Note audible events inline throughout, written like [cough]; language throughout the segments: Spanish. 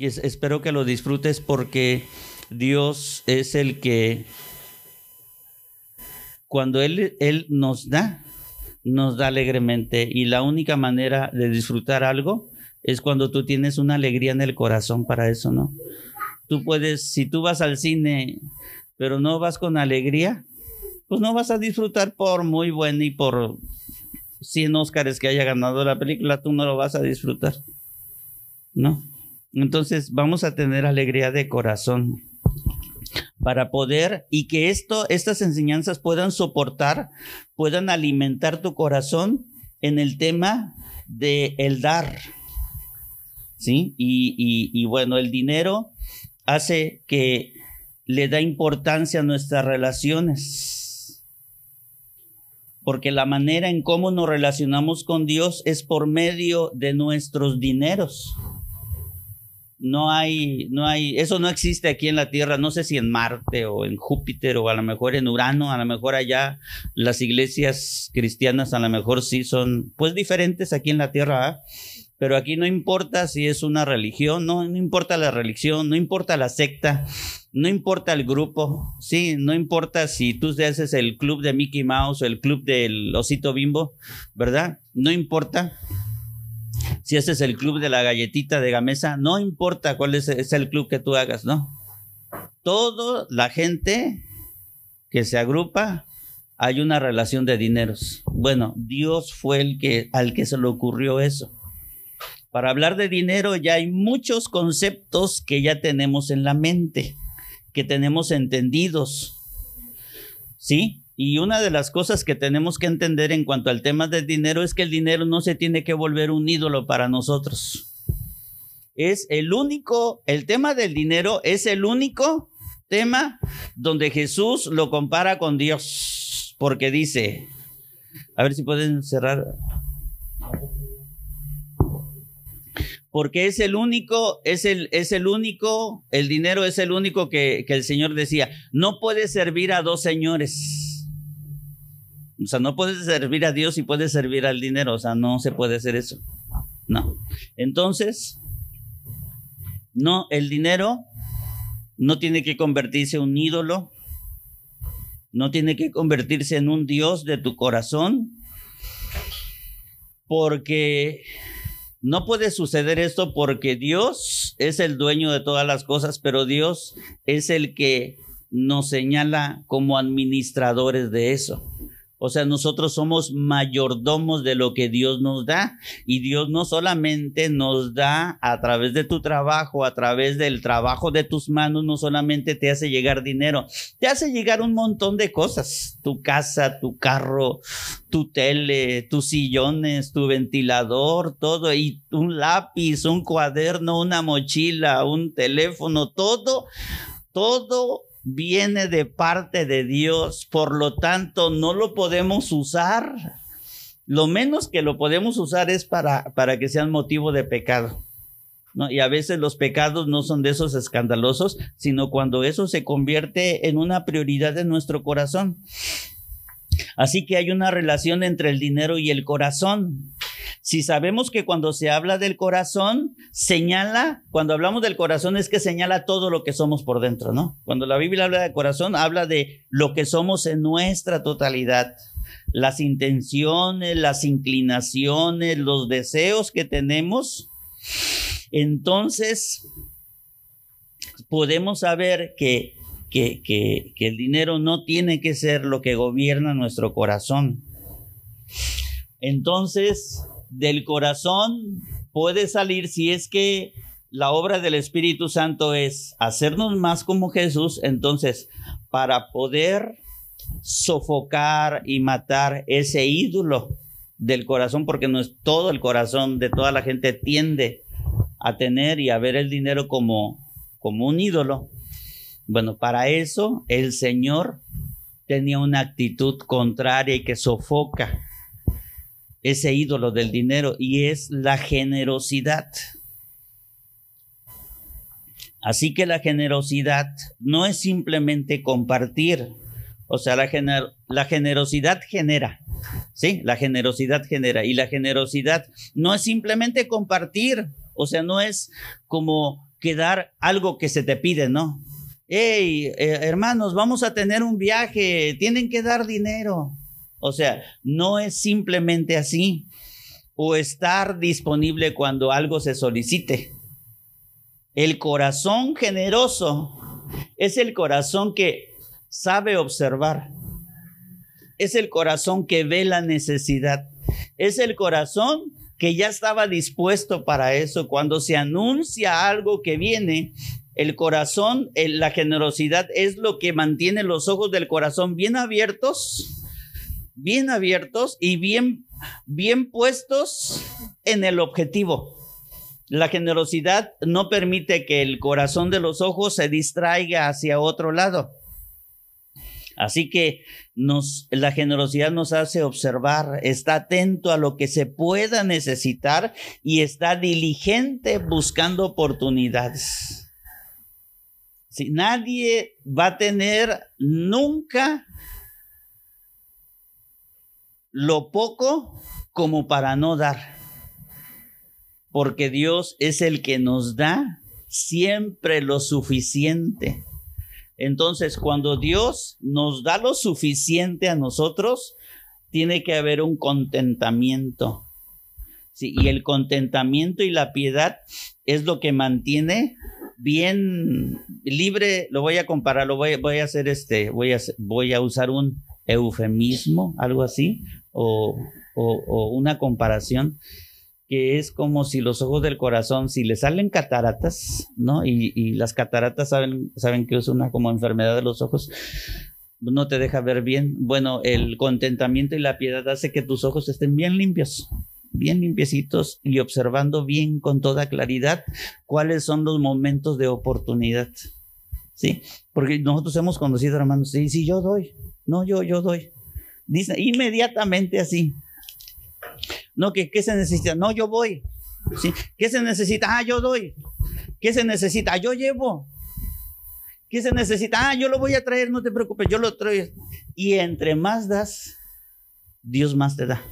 que espero que lo disfrutes porque Dios es el que cuando Él, Él nos da, nos da alegremente. Y la única manera de disfrutar algo es cuando tú tienes una alegría en el corazón para eso, ¿no? Tú puedes, si tú vas al cine, pero no vas con alegría, pues no vas a disfrutar por muy bueno y por 100 Óscares que haya ganado la película, tú no lo vas a disfrutar, ¿no? Entonces vamos a tener alegría de corazón para poder y que esto, estas enseñanzas puedan soportar, puedan alimentar tu corazón en el tema de el dar, ¿sí? Y, y, y bueno, el dinero hace que le da importancia a nuestras relaciones. Porque la manera en cómo nos relacionamos con Dios es por medio de nuestros dineros. No hay, no hay, eso no existe aquí en la Tierra, no sé si en Marte o en Júpiter o a lo mejor en Urano, a lo mejor allá las iglesias cristianas a lo mejor sí son pues diferentes aquí en la Tierra. ¿eh? Pero aquí no importa si es una religión, no, no importa la religión, no importa la secta, no importa el grupo, sí, no importa si tú haces el club de Mickey Mouse o el club del Osito Bimbo, ¿verdad? No importa. Si haces el club de la galletita de Gamesa, no importa cuál es, es el club que tú hagas, ¿no? Todo la gente que se agrupa, hay una relación de dineros. Bueno, Dios fue el que al que se le ocurrió eso. Para hablar de dinero ya hay muchos conceptos que ya tenemos en la mente, que tenemos entendidos. ¿Sí? Y una de las cosas que tenemos que entender en cuanto al tema del dinero es que el dinero no se tiene que volver un ídolo para nosotros. Es el único, el tema del dinero es el único tema donde Jesús lo compara con Dios, porque dice, a ver si pueden cerrar porque es el único, es el, es el único, el dinero es el único que, que el Señor decía, no puedes servir a dos señores. O sea, no puedes servir a Dios y puedes servir al dinero, o sea, no se puede hacer eso. No. Entonces, no, el dinero no tiene que convertirse en un ídolo, no tiene que convertirse en un Dios de tu corazón, porque no puede suceder esto porque Dios es el dueño de todas las cosas, pero Dios es el que nos señala como administradores de eso. O sea, nosotros somos mayordomos de lo que Dios nos da. Y Dios no solamente nos da a través de tu trabajo, a través del trabajo de tus manos, no solamente te hace llegar dinero, te hace llegar un montón de cosas. Tu casa, tu carro, tu tele, tus sillones, tu ventilador, todo. Y un lápiz, un cuaderno, una mochila, un teléfono, todo, todo viene de parte de Dios, por lo tanto no lo podemos usar. Lo menos que lo podemos usar es para, para que sean motivo de pecado. Y a veces los pecados no son de esos escandalosos, sino cuando eso se convierte en una prioridad en nuestro corazón. Así que hay una relación entre el dinero y el corazón. Si sabemos que cuando se habla del corazón, señala, cuando hablamos del corazón es que señala todo lo que somos por dentro, ¿no? Cuando la Biblia habla de corazón, habla de lo que somos en nuestra totalidad. Las intenciones, las inclinaciones, los deseos que tenemos. Entonces, podemos saber que, que, que, que el dinero no tiene que ser lo que gobierna nuestro corazón. Entonces, del corazón puede salir si es que la obra del Espíritu Santo es hacernos más como Jesús, entonces para poder sofocar y matar ese ídolo del corazón, porque no es todo el corazón de toda la gente tiende a tener y a ver el dinero como, como un ídolo. Bueno, para eso el Señor tenía una actitud contraria y que sofoca ese ídolo del dinero y es la generosidad. Así que la generosidad no es simplemente compartir, o sea, la, la generosidad genera, ¿sí? La generosidad genera y la generosidad no es simplemente compartir, o sea, no es como que dar algo que se te pide, ¿no? Hey, eh, hermanos, vamos a tener un viaje, tienen que dar dinero. O sea, no es simplemente así. O estar disponible cuando algo se solicite. El corazón generoso es el corazón que sabe observar. Es el corazón que ve la necesidad. Es el corazón que ya estaba dispuesto para eso. Cuando se anuncia algo que viene, el corazón, la generosidad es lo que mantiene los ojos del corazón bien abiertos, bien abiertos y bien, bien puestos en el objetivo. La generosidad no permite que el corazón de los ojos se distraiga hacia otro lado. Así que nos, la generosidad nos hace observar, está atento a lo que se pueda necesitar y está diligente buscando oportunidades. Si nadie va a tener nunca lo poco como para no dar porque Dios es el que nos da siempre lo suficiente. Entonces, cuando Dios nos da lo suficiente a nosotros, tiene que haber un contentamiento. Sí, y el contentamiento y la piedad es lo que mantiene bien libre, lo voy a comparar, lo voy, voy a hacer este, voy a, voy a usar un eufemismo, algo así, o, o una comparación que es como si los ojos del corazón, si le salen cataratas, ¿no? Y, las cataratas saben, saben que es una como enfermedad de los ojos, no te deja ver bien. Bueno, el contentamiento y la piedad hace que tus ojos estén bien limpios, bien limpiecitos y observando bien con toda claridad cuáles son los momentos de oportunidad. ¿Sí? Porque nosotros hemos conocido, hermanos, sí, sí, yo doy, no, yo, yo doy. Dice inmediatamente así. No, que ¿qué se necesita? No, yo voy. ¿Sí? ¿Qué se necesita? Ah, yo doy. ¿Qué se necesita? Ah, yo llevo. ¿Qué se necesita? Ah, yo lo voy a traer, no te preocupes, yo lo traigo. Y entre más das, Dios más te da.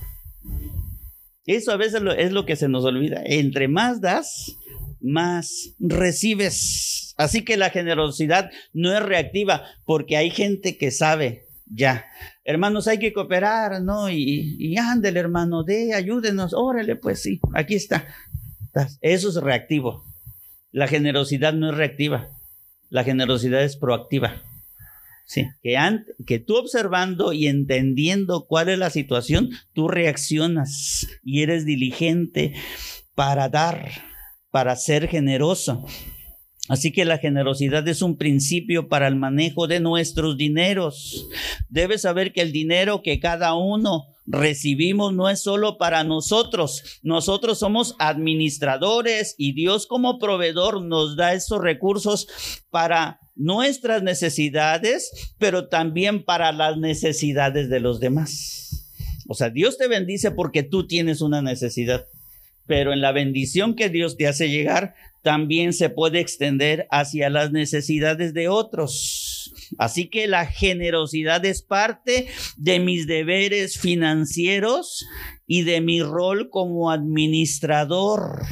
Eso a veces es lo que se nos olvida. Entre más das, más recibes. Así que la generosidad no es reactiva, porque hay gente que sabe ya. Hermanos, hay que cooperar, ¿no? Y, y hermano, de, ayúdenos, órale, pues sí, aquí está. Eso es reactivo. La generosidad no es reactiva, la generosidad es proactiva. Sí, que, que tú observando y entendiendo cuál es la situación, tú reaccionas y eres diligente para dar, para ser generoso. Así que la generosidad es un principio para el manejo de nuestros dineros. Debes saber que el dinero que cada uno recibimos no es solo para nosotros. Nosotros somos administradores y Dios como proveedor nos da esos recursos para nuestras necesidades, pero también para las necesidades de los demás. O sea, Dios te bendice porque tú tienes una necesidad pero en la bendición que Dios te hace llegar, también se puede extender hacia las necesidades de otros. Así que la generosidad es parte de mis deberes financieros y de mi rol como administrador.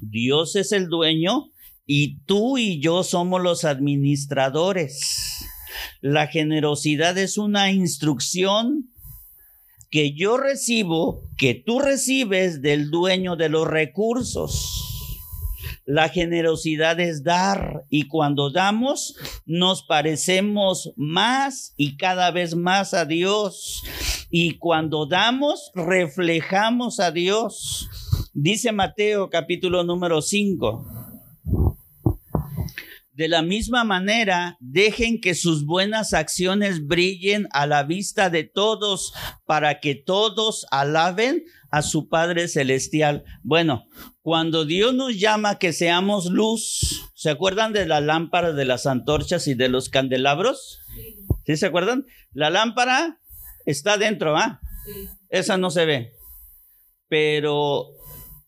Dios es el dueño y tú y yo somos los administradores. La generosidad es una instrucción que yo recibo, que tú recibes del dueño de los recursos. La generosidad es dar y cuando damos nos parecemos más y cada vez más a Dios. Y cuando damos reflejamos a Dios. Dice Mateo capítulo número 5. De la misma manera, dejen que sus buenas acciones brillen a la vista de todos para que todos alaben a su Padre Celestial. Bueno, cuando Dios nos llama que seamos luz, ¿se acuerdan de la lámpara, de las antorchas y de los candelabros? ¿Sí se acuerdan? La lámpara está dentro, ¿ah? Esa no se ve. Pero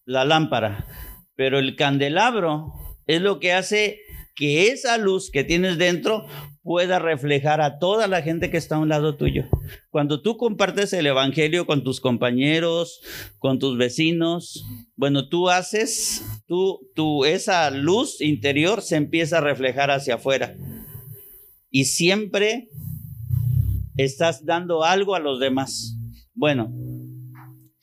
la lámpara, pero el candelabro es lo que hace que esa luz que tienes dentro pueda reflejar a toda la gente que está a un lado tuyo. Cuando tú compartes el Evangelio con tus compañeros, con tus vecinos, bueno, tú haces, tú, tú, esa luz interior se empieza a reflejar hacia afuera. Y siempre estás dando algo a los demás. Bueno,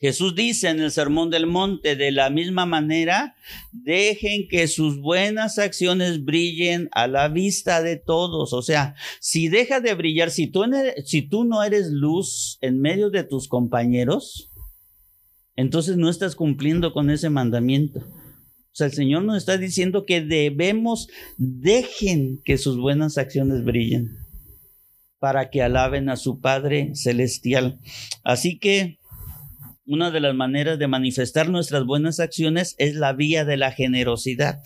Jesús dice en el Sermón del Monte, de la misma manera, dejen que sus buenas acciones brillen a la vista de todos. O sea, si deja de brillar, si tú, si tú no eres luz en medio de tus compañeros, entonces no estás cumpliendo con ese mandamiento. O sea, el Señor nos está diciendo que debemos, dejen que sus buenas acciones brillen para que alaben a su Padre Celestial. Así que una de las maneras de manifestar nuestras buenas acciones es la vía de la generosidad.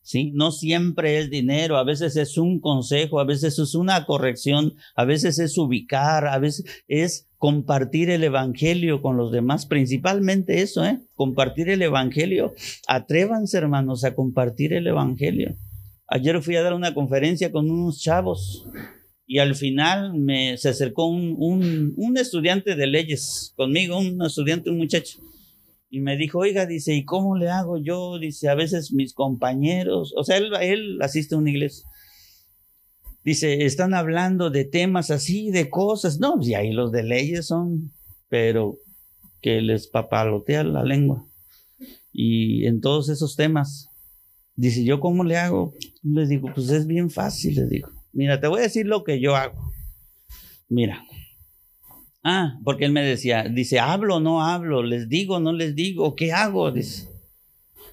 ¿Sí? No siempre es dinero, a veces es un consejo, a veces es una corrección, a veces es ubicar, a veces es compartir el evangelio con los demás, principalmente eso, ¿eh? Compartir el evangelio. Atrévanse, hermanos, a compartir el evangelio. Ayer fui a dar una conferencia con unos chavos y al final me, se acercó un, un, estudiante de leyes conmigo, un estudiante, un muchacho, y me dijo, oiga, dice, ¿y cómo le hago yo? Dice, a veces mis compañeros, o sea, él, él asiste a una iglesia. Dice, están hablando de temas así, de cosas. No, y ahí los de leyes son, pero que les papalotea la lengua. Y en todos esos temas, dice, ¿yo cómo le hago? Les digo, pues es bien fácil, les digo. Mira, te voy a decir lo que yo hago. Mira. Ah, porque él me decía, dice, hablo, no hablo, les digo, no les digo, ¿qué hago? Dice,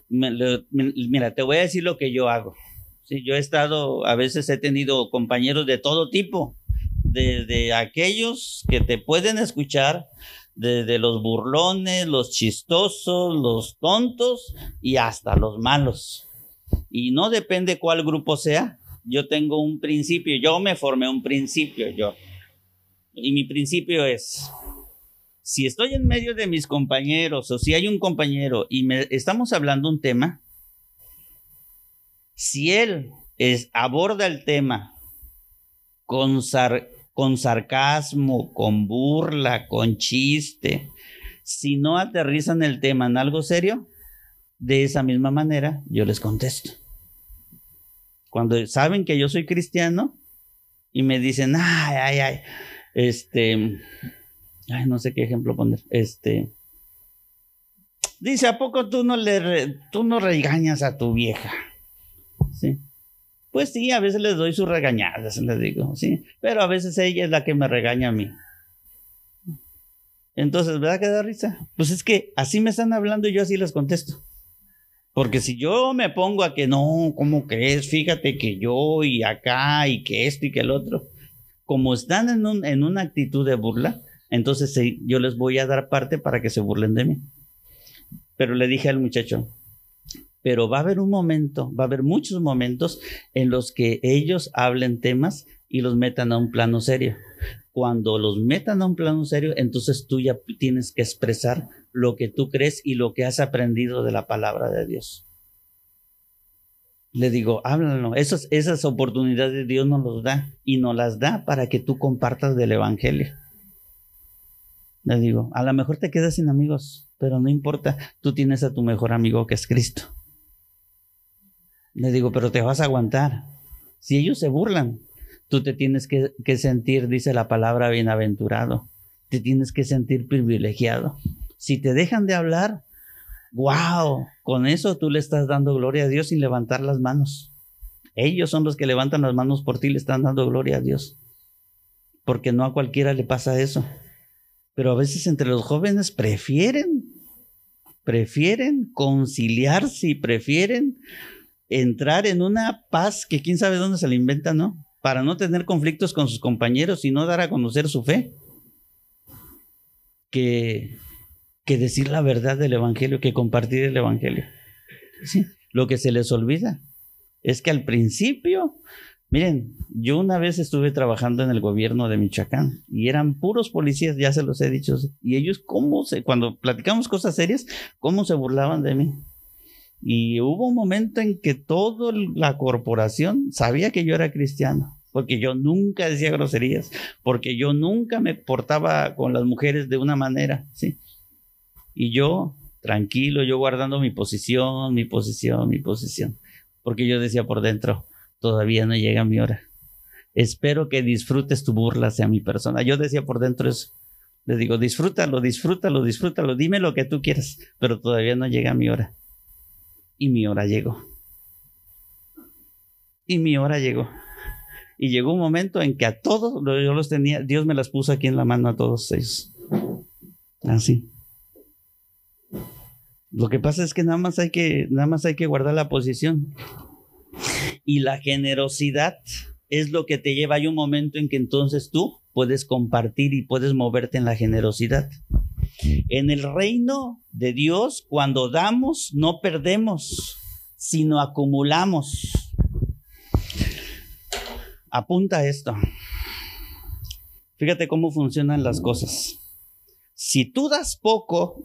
mira, te voy a decir lo que yo hago. Sí, yo he estado, a veces he tenido compañeros de todo tipo, desde aquellos que te pueden escuchar, desde los burlones, los chistosos, los tontos y hasta los malos. Y no depende cuál grupo sea, yo tengo un principio, yo me formé un principio, yo. Y mi principio es, si estoy en medio de mis compañeros o si hay un compañero y me estamos hablando un tema, si él es, aborda el tema con, con sarcasmo, con burla, con chiste, si no aterrizan el tema en algo serio, de esa misma manera yo les contesto. Cuando saben que yo soy cristiano y me dicen, ay, ay, ay, este, ay, no sé qué ejemplo poner, este, dice, ¿a poco tú no le, tú no regañas a tu vieja? Sí. Pues sí, a veces les doy sus regañadas, les digo, sí, pero a veces ella es la que me regaña a mí. Entonces, ¿verdad que da risa? Pues es que así me están hablando y yo así les contesto. Porque si yo me pongo a que no, ¿cómo crees? Fíjate que yo y acá y que esto y que el otro, como están en, un, en una actitud de burla, entonces yo les voy a dar parte para que se burlen de mí. Pero le dije al muchacho, pero va a haber un momento, va a haber muchos momentos en los que ellos hablen temas y los metan a un plano serio. Cuando los metan a un plano serio, entonces tú ya tienes que expresar lo que tú crees y lo que has aprendido de la palabra de Dios. Le digo, háblalo. Esas, esas oportunidades Dios nos los da y nos las da para que tú compartas del Evangelio. Le digo, a lo mejor te quedas sin amigos, pero no importa, tú tienes a tu mejor amigo que es Cristo. Le digo, pero te vas a aguantar. Si ellos se burlan, tú te tienes que, que sentir, dice la palabra, bienaventurado. Te tienes que sentir privilegiado. Si te dejan de hablar, wow, con eso tú le estás dando gloria a Dios sin levantar las manos. Ellos son los que levantan las manos por ti, le están dando gloria a Dios. Porque no a cualquiera le pasa eso. Pero a veces entre los jóvenes prefieren, prefieren conciliarse y prefieren entrar en una paz que quién sabe dónde se le inventa, ¿no? Para no tener conflictos con sus compañeros y no dar a conocer su fe. Que que decir la verdad del Evangelio, que compartir el Evangelio. ¿Sí? Lo que se les olvida es que al principio, miren, yo una vez estuve trabajando en el gobierno de Michoacán y eran puros policías, ya se los he dicho, y ellos cómo se, cuando platicamos cosas serias, cómo se burlaban de mí. Y hubo un momento en que toda la corporación sabía que yo era cristiano, porque yo nunca decía groserías, porque yo nunca me portaba con las mujeres de una manera, ¿sí? Y yo, tranquilo, yo guardando mi posición, mi posición, mi posición, porque yo decía por dentro, todavía no llega mi hora. Espero que disfrutes tu burla hacia mi persona. Yo decía por dentro eso. Le digo, disfrútalo, disfrútalo, disfrútalo, dime lo que tú quieras, pero todavía no llega mi hora. Y mi hora llegó. Y mi hora llegó. Y llegó un momento en que a todos, yo los tenía, Dios me las puso aquí en la mano a todos ellos. Así. Lo que pasa es que nada más hay que, nada más hay que guardar la posición. Y la generosidad es lo que te lleva. Hay un momento en que entonces tú puedes compartir y puedes moverte en la generosidad. En el reino de Dios, cuando damos, no perdemos, sino acumulamos. Apunta esto. Fíjate cómo funcionan las cosas. Si tú das poco,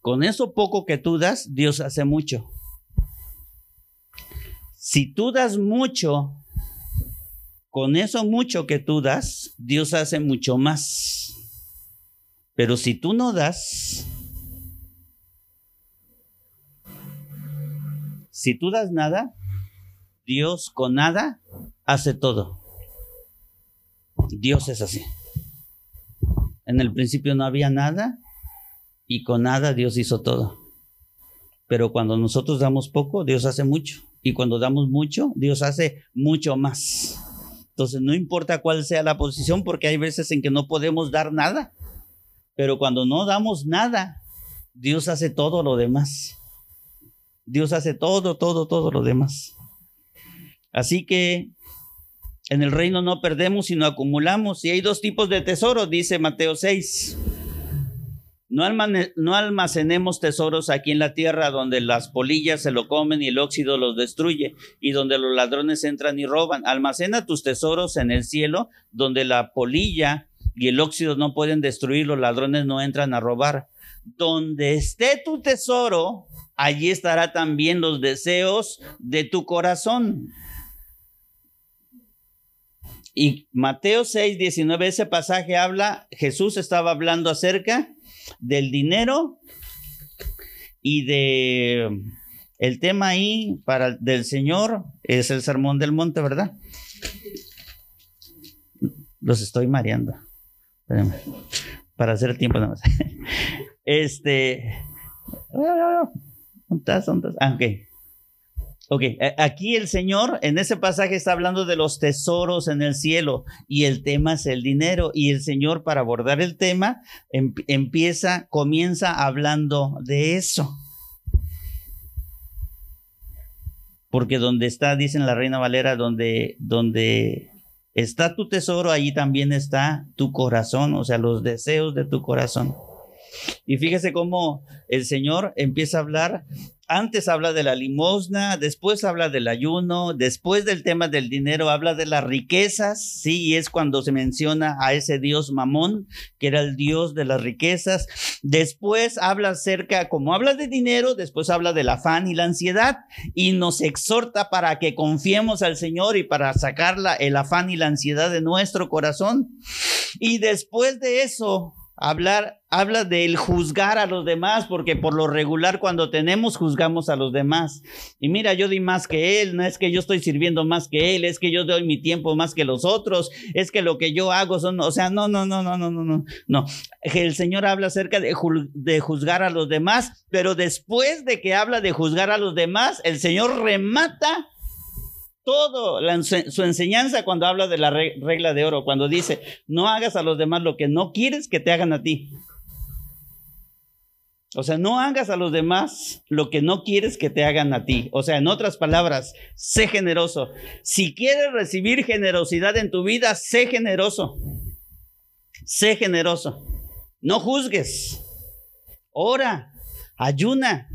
con eso poco que tú das, Dios hace mucho. Si tú das mucho, con eso mucho que tú das, Dios hace mucho más. Pero si tú no das, si tú das nada, Dios con nada hace todo. Dios es así. En el principio no había nada y con nada Dios hizo todo. Pero cuando nosotros damos poco, Dios hace mucho. Y cuando damos mucho, Dios hace mucho más. Entonces, no importa cuál sea la posición, porque hay veces en que no podemos dar nada. Pero cuando no damos nada, Dios hace todo lo demás. Dios hace todo, todo, todo lo demás. Así que en el reino no perdemos, sino acumulamos. Y hay dos tipos de tesoros, dice Mateo 6. No, almacenemos tesoros aquí en la tierra donde las polillas se lo comen y el óxido los destruye y donde los ladrones entran y roban. Almacena tus tesoros en el cielo donde la polilla y el óxido no pueden destruir, los ladrones no entran a robar. Donde esté tu tesoro, allí estará también los deseos de tu corazón. Y Mateo 6, 19, ese pasaje habla, Jesús estaba hablando acerca del dinero y de el tema ahí para del Señor es el sermón del monte, ¿verdad? Los estoy mareando. Para hacer tiempo nada más. [laughs] Este. ¿Dónde Ah, Ok, aquí el Señor en ese pasaje está hablando de los tesoros en el cielo y el tema es el dinero y el Señor para abordar el tema em, empieza, comienza hablando de eso. Porque donde está, dicen la Reina Valera, donde, donde está tu tesoro, allí también está tu corazón, o sea, los deseos de tu corazón. Y fíjese cómo el Señor empieza a hablar antes habla de la limosna, después habla del ayuno, después del tema del dinero habla de las riquezas, sí, y es cuando se menciona a ese dios Mamón, que era el dios de las riquezas. Después habla acerca, como habla de dinero, después habla del afán y la ansiedad y nos exhorta para que confiemos al Señor y para sacarla el afán y la ansiedad de nuestro corazón. Y después de eso, Hablar, habla del juzgar a los demás, porque por lo regular cuando tenemos juzgamos a los demás. Y mira, yo di más que él, no es que yo estoy sirviendo más que él, es que yo doy mi tiempo más que los otros, es que lo que yo hago son, o sea, no, no, no, no, no, no, no. no. El Señor habla acerca de juzgar a los demás, pero después de que habla de juzgar a los demás, el Señor remata todo su enseñanza cuando habla de la regla de oro, cuando dice, no hagas a los demás lo que no quieres que te hagan a ti. O sea, no hagas a los demás lo que no quieres que te hagan a ti. O sea, en otras palabras, sé generoso. Si quieres recibir generosidad en tu vida, sé generoso. Sé generoso. No juzgues. Ora, ayuna.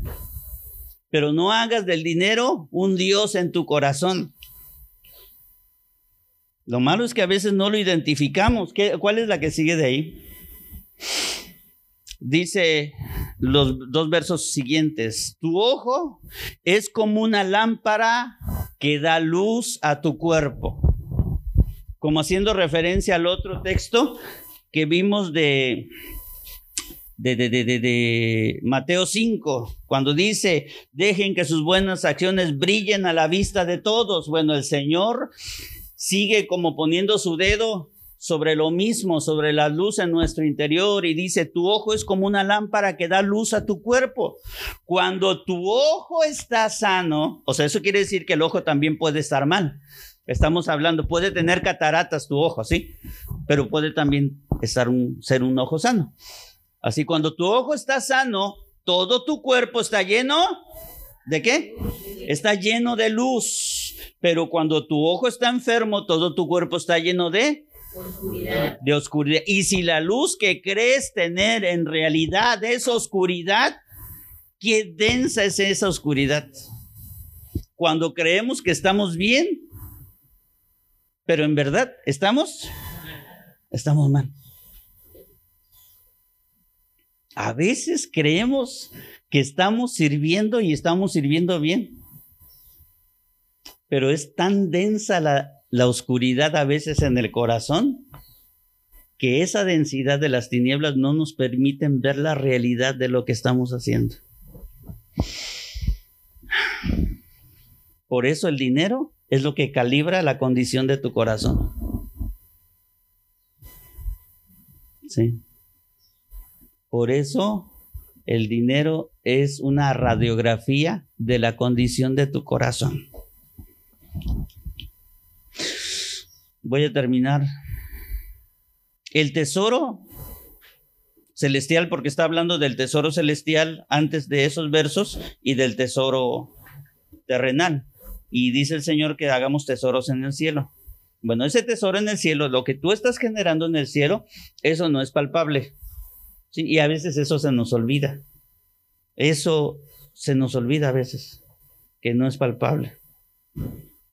Pero no hagas del dinero un Dios en tu corazón. Lo malo es que a veces no lo identificamos. ¿Qué, ¿Cuál es la que sigue de ahí? Dice los dos versos siguientes. Tu ojo es como una lámpara que da luz a tu cuerpo. Como haciendo referencia al otro texto que vimos de, de, de, de, Mateo 5, cuando dice, dejen que sus buenas acciones brillen a la vista de todos. Bueno, el Señor sigue como poniendo su dedo sobre lo mismo, sobre la luz en nuestro interior y dice, tu ojo es como una lámpara que da luz a tu cuerpo. Cuando tu ojo está sano, o sea, eso quiere decir que el ojo también puede estar mal. Estamos hablando, puede tener cataratas tu ojo, ¿sí? Pero puede también estar un, ser un ojo sano. Así cuando tu ojo está sano, todo tu cuerpo está lleno de qué? Está lleno de luz. Pero cuando tu ojo está enfermo, todo tu cuerpo está lleno de Oscuridad. De oscuridad. Y si la luz que crees tener en realidad es oscuridad, qué densa es esa oscuridad. Cuando creemos que estamos bien, pero en verdad estamos, estamos mal. A veces creemos que estamos sirviendo y estamos sirviendo bien, pero es tan densa la, la oscuridad a veces en el corazón, que esa densidad de las tinieblas no nos permiten ver la realidad de lo que estamos haciendo. Por eso el dinero es lo que calibra la condición de tu corazón. Sí. Por eso el dinero es una radiografía de la condición de tu corazón. Voy a terminar. El tesoro celestial, porque está hablando del tesoro celestial antes de esos versos y del tesoro terrenal. Y dice el Señor que hagamos tesoros en el cielo. Bueno, ese tesoro en el cielo, lo que tú estás generando en el cielo, eso no es palpable. Y a veces eso se nos olvida. Eso se nos olvida a veces, que no es palpable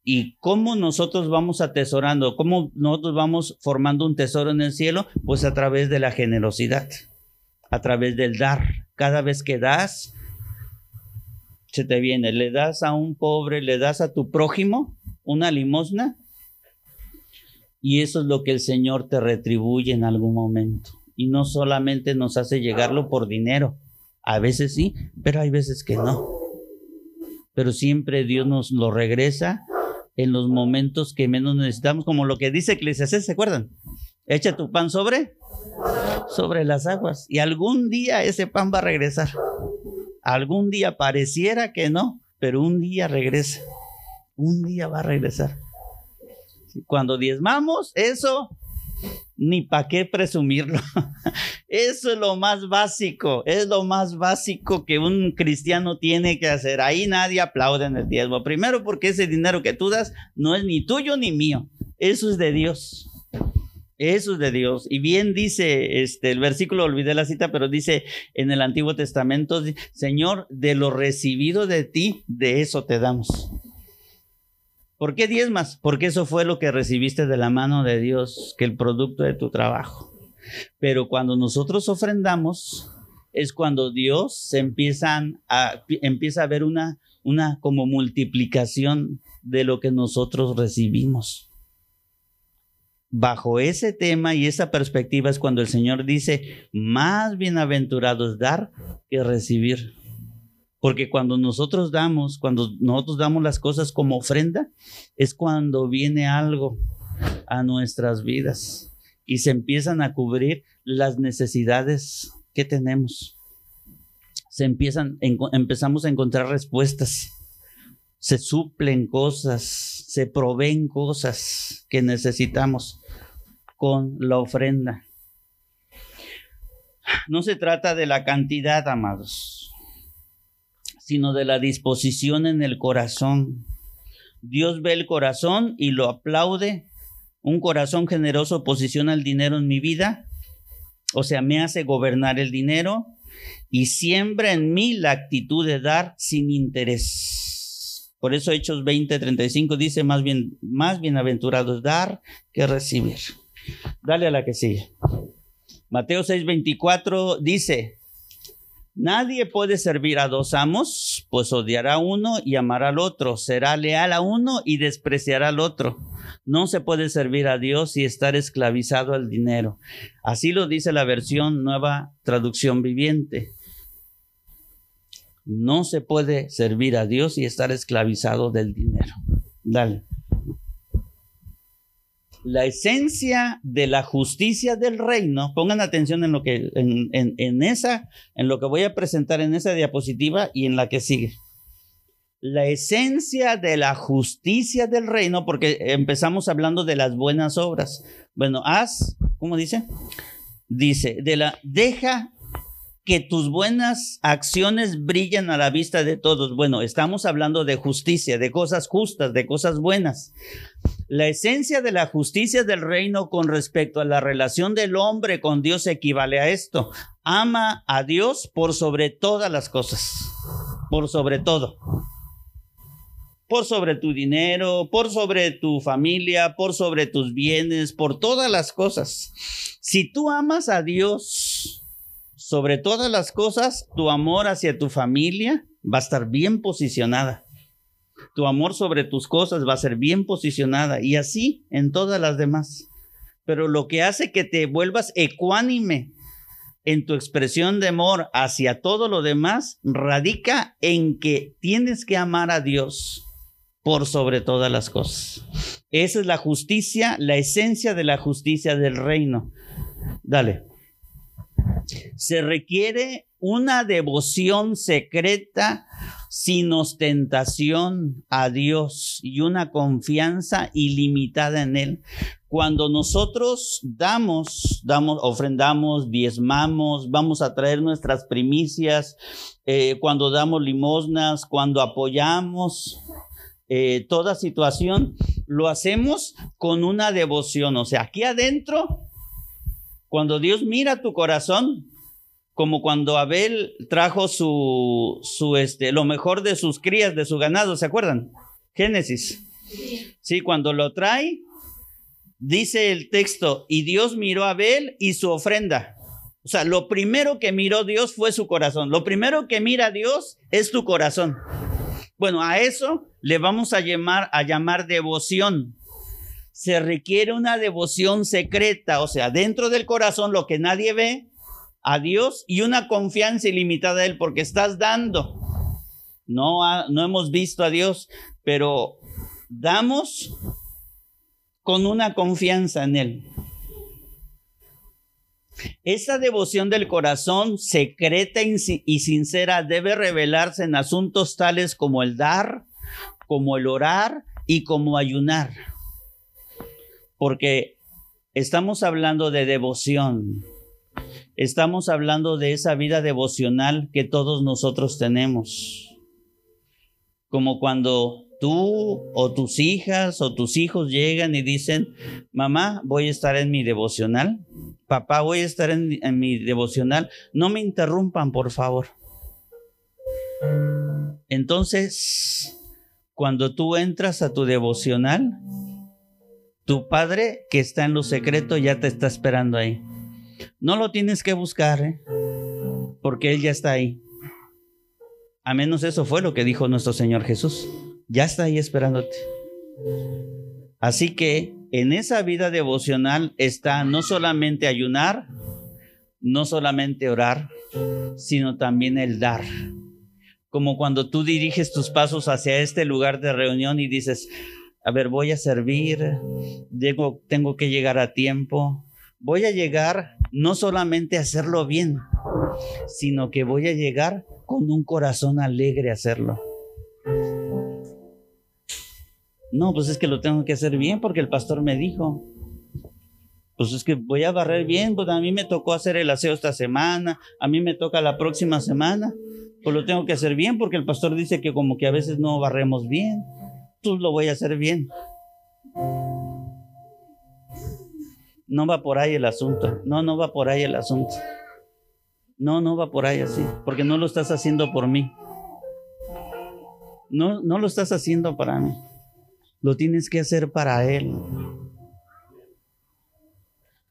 y cómo nosotros vamos atesorando, cómo nosotros vamos formando un tesoro en el cielo, pues a través de la generosidad, a través del dar. Cada vez que das, se te viene, le das a un pobre, le das a tu prójimo una limosna, y eso es lo que el Señor te retribuye en algún momento. Y no solamente nos hace llegarlo por dinero, a veces sí, pero hay veces que no. Pero siempre Dios nos lo regresa en los momentos que menos necesitamos, como lo que dice Eclesiastes, ¿se acuerdan? Echa tu pan sobre sobre las aguas y algún día ese pan va a regresar. Algún día pareciera que no, pero un día regresa. Un día va a regresar. Cuando diezmamos, eso ni para qué presumirlo. [laughs] Eso es lo más básico, es lo más básico que un cristiano tiene que hacer. Ahí nadie aplaude en el diezmo. Primero porque ese dinero que tú das no es ni tuyo ni mío, eso es de Dios. Eso es de Dios. Y bien dice este el versículo, olvidé la cita, pero dice en el Antiguo Testamento, Señor, de lo recibido de ti, de eso te damos. ¿Por qué diezmas? Porque eso fue lo que recibiste de la mano de Dios, que el producto de tu trabajo. Pero cuando nosotros ofrendamos, es cuando Dios empiezan a, empieza a ver una, una como multiplicación de lo que nosotros recibimos. Bajo ese tema y esa perspectiva es cuando el Señor dice, más bienaventurado es dar que recibir. Porque cuando nosotros damos, cuando nosotros damos las cosas como ofrenda, es cuando viene algo a nuestras vidas y se empiezan a cubrir las necesidades que tenemos. Se empiezan, empezamos a encontrar respuestas. Se suplen cosas, se proveen cosas que necesitamos con la ofrenda. No se trata de la cantidad, amados sino de la disposición en el corazón. Dios ve el corazón y lo aplaude. Un corazón generoso posiciona el dinero en mi vida, o sea, me hace gobernar el dinero y siembra en mí la actitud de dar sin interés. Por eso Hechos 20:35 dice más bien más bienaventurado es dar que recibir. Dale a la que sigue. Mateo 6:24 dice, Nadie puede servir a dos amos, pues odiará a uno y amará al otro, será leal a uno y despreciará al otro. No se puede servir a Dios y estar esclavizado al dinero. Así lo dice la versión nueva traducción viviente. No se puede servir a Dios y estar esclavizado del dinero. Dale la esencia de la justicia del reino, pongan atención en lo que, en, esa, en lo que voy a presentar en esa diapositiva y en la que sigue. La esencia de la justicia del reino, porque empezamos hablando de las buenas obras. Bueno, haz, ¿cómo dice? Dice, de la, deja que tus buenas acciones brillen a la vista de todos. Bueno, estamos hablando de justicia, de cosas justas, de cosas buenas. La esencia de la justicia del reino con respecto a la relación del hombre con Dios equivale a esto. Ama a Dios por sobre todas las cosas, por sobre todo. Por sobre tu dinero, por sobre tu familia, por sobre tus bienes, por todas las cosas. Si tú amas a Dios, sobre todas las cosas, tu amor hacia tu familia va a estar bien posicionada. Tu amor sobre tus cosas va a ser bien posicionada y así en todas las demás. Pero lo que hace que te vuelvas ecuánime en tu expresión de amor hacia todo lo demás radica en que tienes que amar a Dios por sobre todas las cosas. Esa es la justicia, la esencia de la justicia del reino. Dale se requiere una devoción secreta sin ostentación a Dios y una confianza ilimitada en Él. Cuando nosotros damos, damos, ofrendamos, diezmamos, vamos a traer nuestras primicias, eh, cuando damos limosnas, cuando apoyamos eh, toda situación, lo hacemos con una devoción. O sea, aquí adentro cuando Dios mira tu corazón, como cuando Abel trajo su, su, este, lo mejor de sus crías, de su ganado, ¿se acuerdan? Génesis. Sí. cuando lo trae, dice el texto, y Dios miró a Abel y su ofrenda. O sea, lo primero que miró Dios fue su corazón. Lo primero que mira Dios es tu corazón. Bueno, a eso le vamos a llamar, a llamar devoción se requiere una devoción secreta, o sea, dentro del corazón lo que nadie ve, a Dios y una confianza ilimitada a Él, porque estás dando. No, no hemos visto a Dios, pero damos con una confianza en Él. Esa devoción del corazón secreta y sincera debe revelarse en asuntos tales como el dar, como el orar y como ayunar porque estamos hablando de devoción. Estamos hablando de esa vida devocional que todos nosotros tenemos. Como cuando tú o tus hijas o tus hijos llegan y dicen, mamá, voy a estar en mi devocional. Papá, voy a estar en, en mi devocional. No me interrumpan, por favor. Entonces, cuando tú entras a tu devocional, tu padre que está en lo secreto ya te está esperando ahí. No lo tienes que buscar, ¿eh? porque Él ya está ahí. A menos eso fue lo que dijo nuestro Señor Jesús. Ya está ahí esperándote. Así que en esa vida devocional está no solamente ayunar, no solamente orar, sino también el dar. Como cuando tú diriges tus pasos hacia este lugar de reunión y dices, a ver, voy a servir, tengo, tengo que llegar a tiempo, voy a llegar no solamente a hacerlo bien, sino que voy a llegar con un corazón alegre a hacerlo. No, pues es que lo tengo que hacer bien porque el pastor me dijo. Pues es que voy a barrer bien, pues a mí me tocó hacer el aseo esta semana, a mí me toca la próxima semana, pues lo tengo que hacer bien porque el pastor dice que como que a veces no barremos bien lo voy a hacer bien. No va por ahí el asunto. No, no va por ahí el asunto. No, no va por ahí así. Porque no lo estás haciendo por mí. No, no lo estás haciendo para mí. Lo tienes que hacer para Él.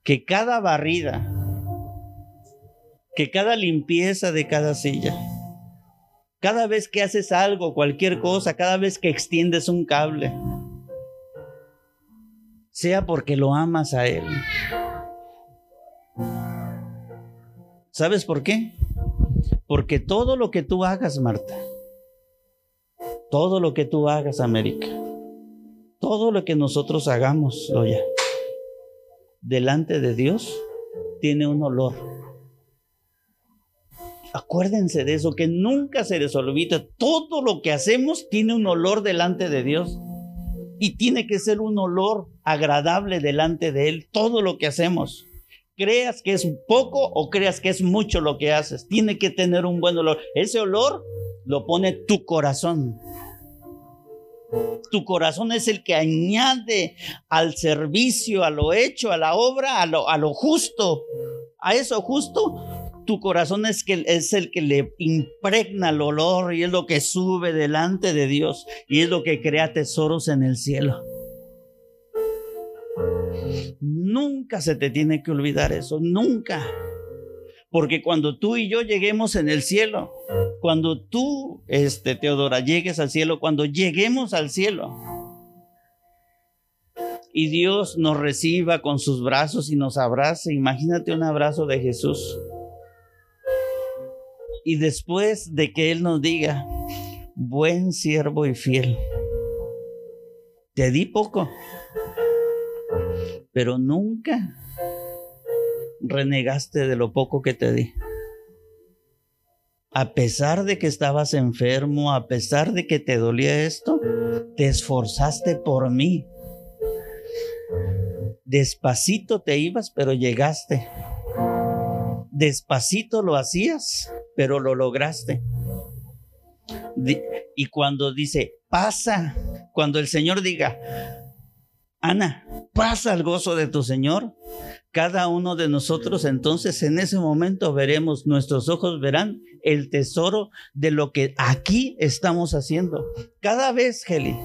Que cada barrida, que cada limpieza de cada silla, cada vez que haces algo, cualquier cosa, cada vez que extiendes un cable, sea porque lo amas a Él. ¿Sabes por qué? Porque todo lo que tú hagas, Marta, todo lo que tú hagas, América, todo lo que nosotros hagamos, Loya, delante de Dios, tiene un olor. Acuérdense de eso, que nunca se les. Todo lo que hacemos tiene un olor delante de Dios. Y tiene que ser un olor agradable delante de Él, todo lo que hacemos. Creas que es poco o creas que es mucho lo que haces. Tiene que tener un buen olor. Ese olor lo pone tu corazón. Tu corazón es el que añade al servicio, a lo hecho, a la obra, a lo, a lo justo. A eso justo, tu corazón es, que, es el que le impregna el olor y es lo que sube delante de Dios y es lo que crea tesoros en el cielo. Nunca se te tiene que olvidar eso, nunca. Porque cuando tú y yo lleguemos en el cielo, cuando tú, este, Teodora, llegues al cielo, cuando lleguemos al cielo, y Dios nos reciba con sus brazos y nos abrace, imagínate un abrazo de Jesús. Y después de que Él nos diga, buen siervo y fiel, te di poco, pero nunca renegaste de lo poco que te di. A pesar de que estabas enfermo, a pesar de que te dolía esto, te esforzaste por mí. Despacito te ibas, pero llegaste. Despacito lo hacías, pero lo lograste. Y cuando dice, pasa, cuando el Señor diga, Ana, pasa el gozo de tu Señor, cada uno de nosotros entonces en ese momento veremos, nuestros ojos verán el tesoro de lo que aquí estamos haciendo. Cada vez, Heli,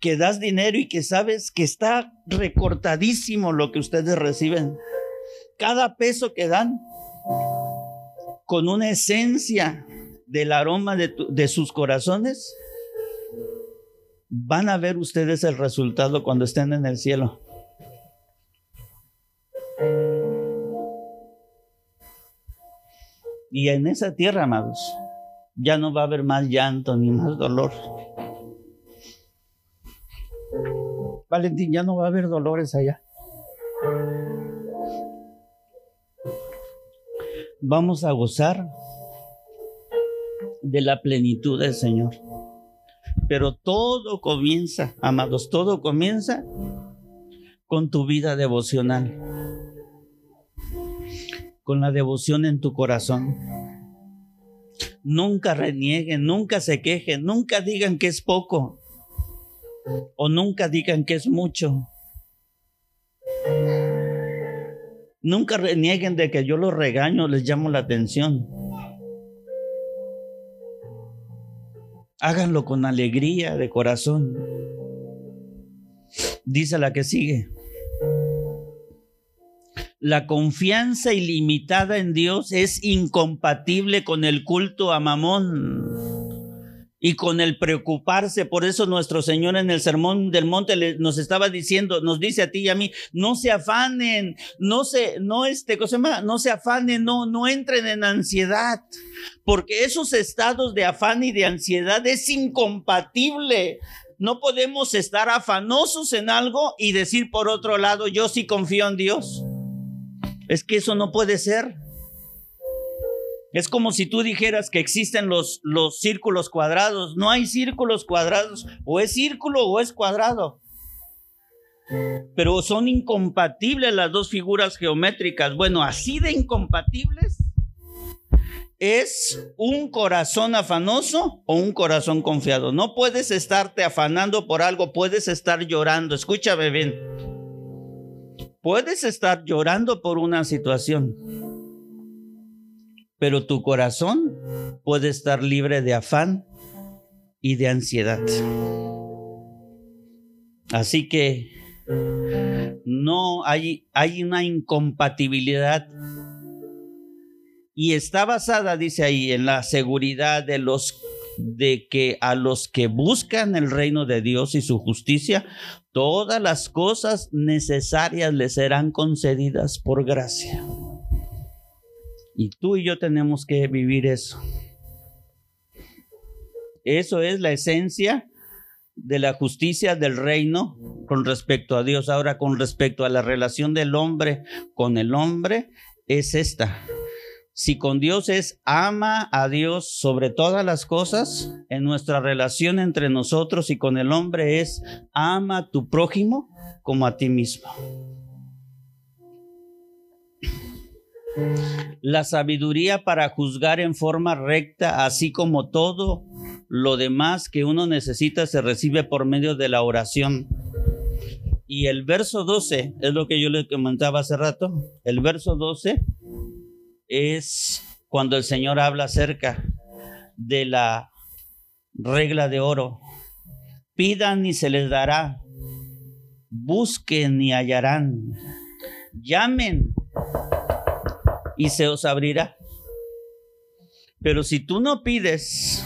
que das dinero y que sabes que está recortadísimo lo que ustedes reciben, cada peso que dan con una esencia del aroma de, sus corazones, van a ver ustedes el resultado cuando estén en el cielo. Y en esa tierra, amados, ya no va a haber más llanto ni más dolor. Valentín, ya no va a haber dolores allá. Vamos a gozar de la plenitud del Señor. Pero todo comienza, amados, todo comienza con tu vida devocional, con la devoción en tu corazón. Nunca renieguen, nunca se quejen, nunca digan que es poco o nunca digan que es mucho. Nunca renieguen de que yo los regaño, les llamo la atención. Háganlo con alegría de corazón. Dice la que sigue. La confianza ilimitada en Dios es incompatible con el culto a Mamón y con el preocuparse. Por eso nuestro Señor en el sermón del monte nos estaba diciendo, nos dice a ti y a mí, no se afanen, no se, no este, no se afanen, no, no entren en ansiedad, porque esos estados de afán y de ansiedad es incompatible. No podemos estar afanosos en algo y decir por otro lado, yo sí confío en Dios. Es que eso no puede ser. Es como si tú dijeras que existen los, los círculos cuadrados. No hay círculos cuadrados. O es círculo o es cuadrado. Pero son incompatibles las dos figuras geométricas. Bueno, así de incompatibles es un corazón afanoso o un corazón confiado. No puedes estarte afanando por algo, puedes estar llorando. Escúchame bien. Puedes estar llorando por una situación pero tu corazón puede estar libre de afán y de ansiedad. Así que no hay, hay una incompatibilidad y está basada, dice ahí, en la seguridad de los de que a los que buscan el reino de Dios y su justicia, todas las cosas necesarias les serán concedidas por gracia. Y tú y yo tenemos que vivir eso. Eso es la esencia de la justicia del reino con respecto a Dios. Ahora, con respecto a la relación del hombre con el hombre, es esta. Si con Dios es ama a Dios sobre todas las cosas, en nuestra relación entre nosotros y con el hombre es ama a tu prójimo como a ti mismo. La sabiduría para juzgar en forma recta, así como todo lo demás que uno necesita, se recibe por medio de la oración. Y el verso 12, es lo que yo le comentaba hace rato, el verso 12 es cuando el Señor habla acerca de la regla de oro. Pidan y se les dará. Busquen y hallarán. Llamen y se os abrirá. Pero si tú no pides,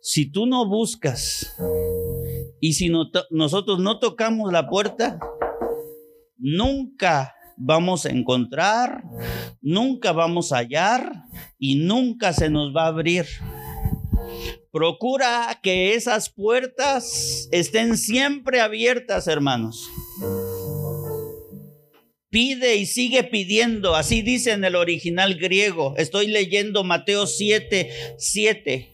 si tú no buscas y si nosotros no tocamos la puerta, nunca vamos a encontrar, nunca vamos a hallar y nunca se nos va a abrir. Procura que esas puertas estén siempre abiertas, hermanos. Pide y sigue pidiendo, así dice en el original griego. Estoy leyendo Mateo 7, 7.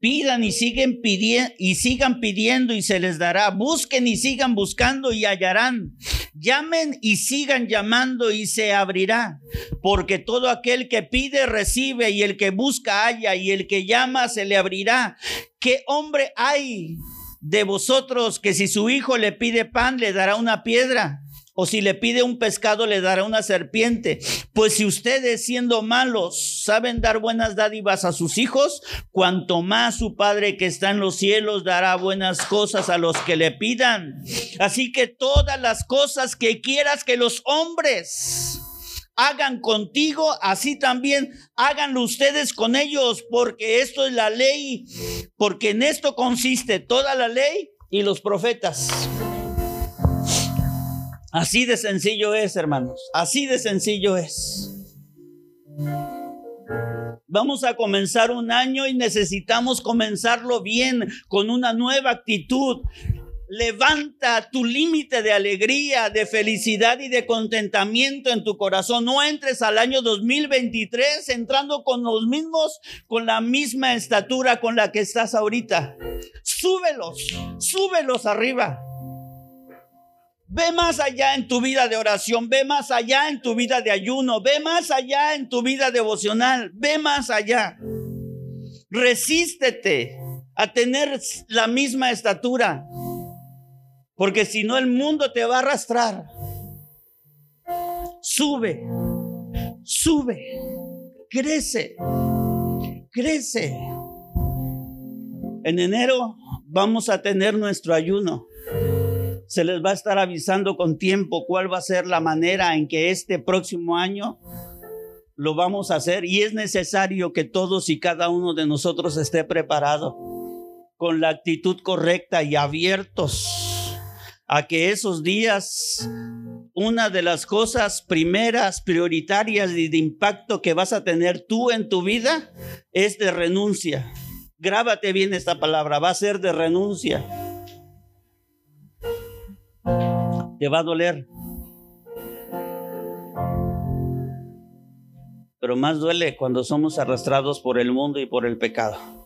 Pidan y siguen pidiendo y sigan pidiendo y se les dará. Busquen y sigan buscando y hallarán. Llamen y sigan llamando y se abrirá. Porque todo aquel que pide recibe y el que busca halla y el que llama se le abrirá. ¿Qué hombre hay de vosotros que si su hijo le pide pan le dará una piedra? O si le pide un pescado le dará una serpiente. Pues si ustedes siendo malos saben dar buenas dádivas a sus hijos, cuanto más su Padre que está en los cielos dará buenas cosas a los que le pidan. Así que todas las cosas que quieras que los hombres hagan contigo, así también háganlo ustedes con ellos, porque esto es la ley, porque en esto consiste toda la ley y los profetas. Así de sencillo es, hermanos. Así de sencillo es. Vamos a comenzar un año y necesitamos comenzarlo bien, con una nueva actitud. Levanta tu límite de alegría, de felicidad y de contentamiento en tu corazón. No entres al año 2023 entrando con los mismos, con la misma estatura con la que estás ahorita. Súbelos, súbelos arriba. Ve más allá en tu vida de oración, ve más allá en tu vida de ayuno, ve más allá en tu vida devocional, ve más allá. Resístete a tener la misma estatura, porque si no el mundo te va a arrastrar. Sube, sube, crece, crece. En enero vamos a tener nuestro ayuno se les va a estar avisando con tiempo cuál va a ser la manera en que este próximo año lo vamos a hacer y es necesario que todos y cada uno de nosotros esté preparado con la actitud correcta y abiertos a que esos días una de las cosas primeras, prioritarias y de impacto que vas a tener tú en tu vida es de renuncia. Grábate bien esta palabra, va a ser de renuncia te va a doler. Pero más duele cuando somos arrastrados por el mundo y por el pecado.